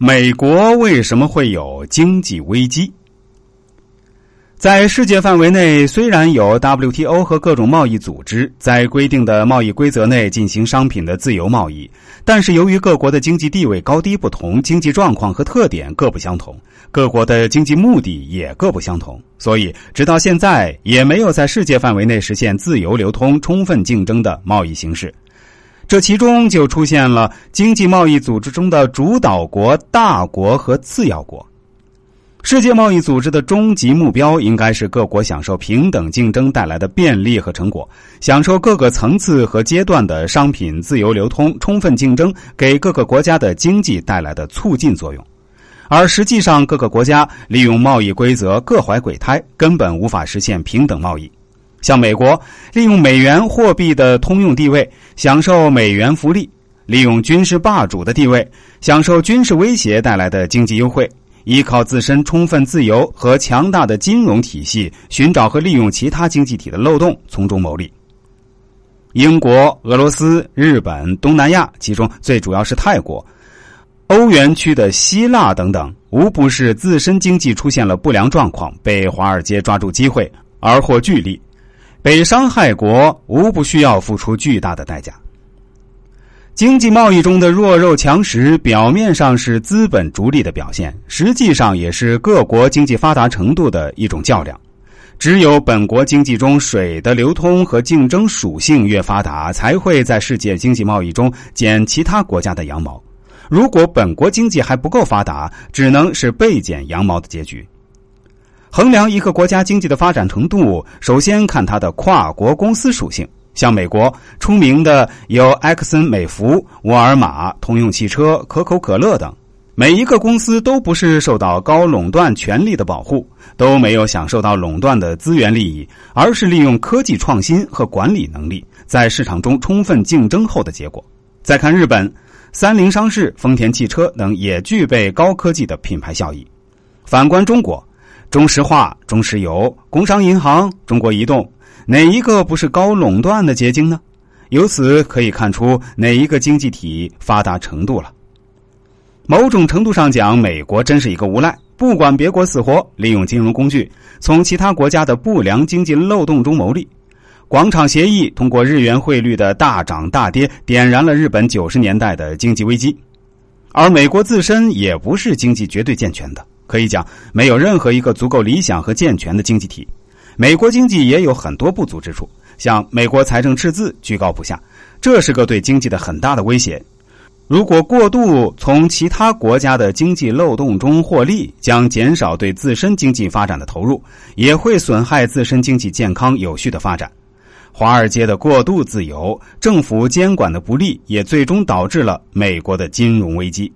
美国为什么会有经济危机？在世界范围内，虽然有 WTO 和各种贸易组织在规定的贸易规则内进行商品的自由贸易，但是由于各国的经济地位高低不同，经济状况和特点各不相同，各国的经济目的也各不相同，所以直到现在也没有在世界范围内实现自由流通、充分竞争的贸易形式。这其中就出现了经济贸易组织中的主导国、大国和次要国。世界贸易组织的终极目标应该是各国享受平等竞争带来的便利和成果，享受各个层次和阶段的商品自由流通、充分竞争给各个国家的经济带来的促进作用。而实际上，各个国家利用贸易规则各怀鬼胎，根本无法实现平等贸易。像美国利用美元货币的通用地位，享受美元福利；利用军事霸主的地位，享受军事威胁带来的经济优惠；依靠自身充分自由和强大的金融体系，寻找和利用其他经济体的漏洞，从中牟利。英国、俄罗斯、日本、东南亚，其中最主要是泰国、欧元区的希腊等等，无不是自身经济出现了不良状况，被华尔街抓住机会而获巨利。北伤害国无不需要付出巨大的代价。经济贸易中的弱肉强食，表面上是资本逐利的表现，实际上也是各国经济发达程度的一种较量。只有本国经济中水的流通和竞争属性越发达，才会在世界经济贸易中剪其他国家的羊毛。如果本国经济还不够发达，只能是被剪羊毛的结局。衡量一个国家经济的发展程度，首先看它的跨国公司属性。像美国出名的有埃克森美孚、沃尔玛、通用汽车、可口可乐等，每一个公司都不是受到高垄断权力的保护，都没有享受到垄断的资源利益，而是利用科技创新和管理能力，在市场中充分竞争后的结果。再看日本，三菱商事、丰田汽车等也具备高科技的品牌效益。反观中国。中石化、中石油、工商银行、中国移动，哪一个不是高垄断的结晶呢？由此可以看出哪一个经济体发达程度了。某种程度上讲，美国真是一个无赖，不管别国死活，利用金融工具从其他国家的不良经济漏洞中牟利。广场协议通过日元汇率的大涨大跌，点燃了日本九十年代的经济危机，而美国自身也不是经济绝对健全的。可以讲，没有任何一个足够理想和健全的经济体。美国经济也有很多不足之处，像美国财政赤字居高不下，这是个对经济的很大的威胁。如果过度从其他国家的经济漏洞中获利，将减少对自身经济发展的投入，也会损害自身经济健康有序的发展。华尔街的过度自由，政府监管的不力，也最终导致了美国的金融危机。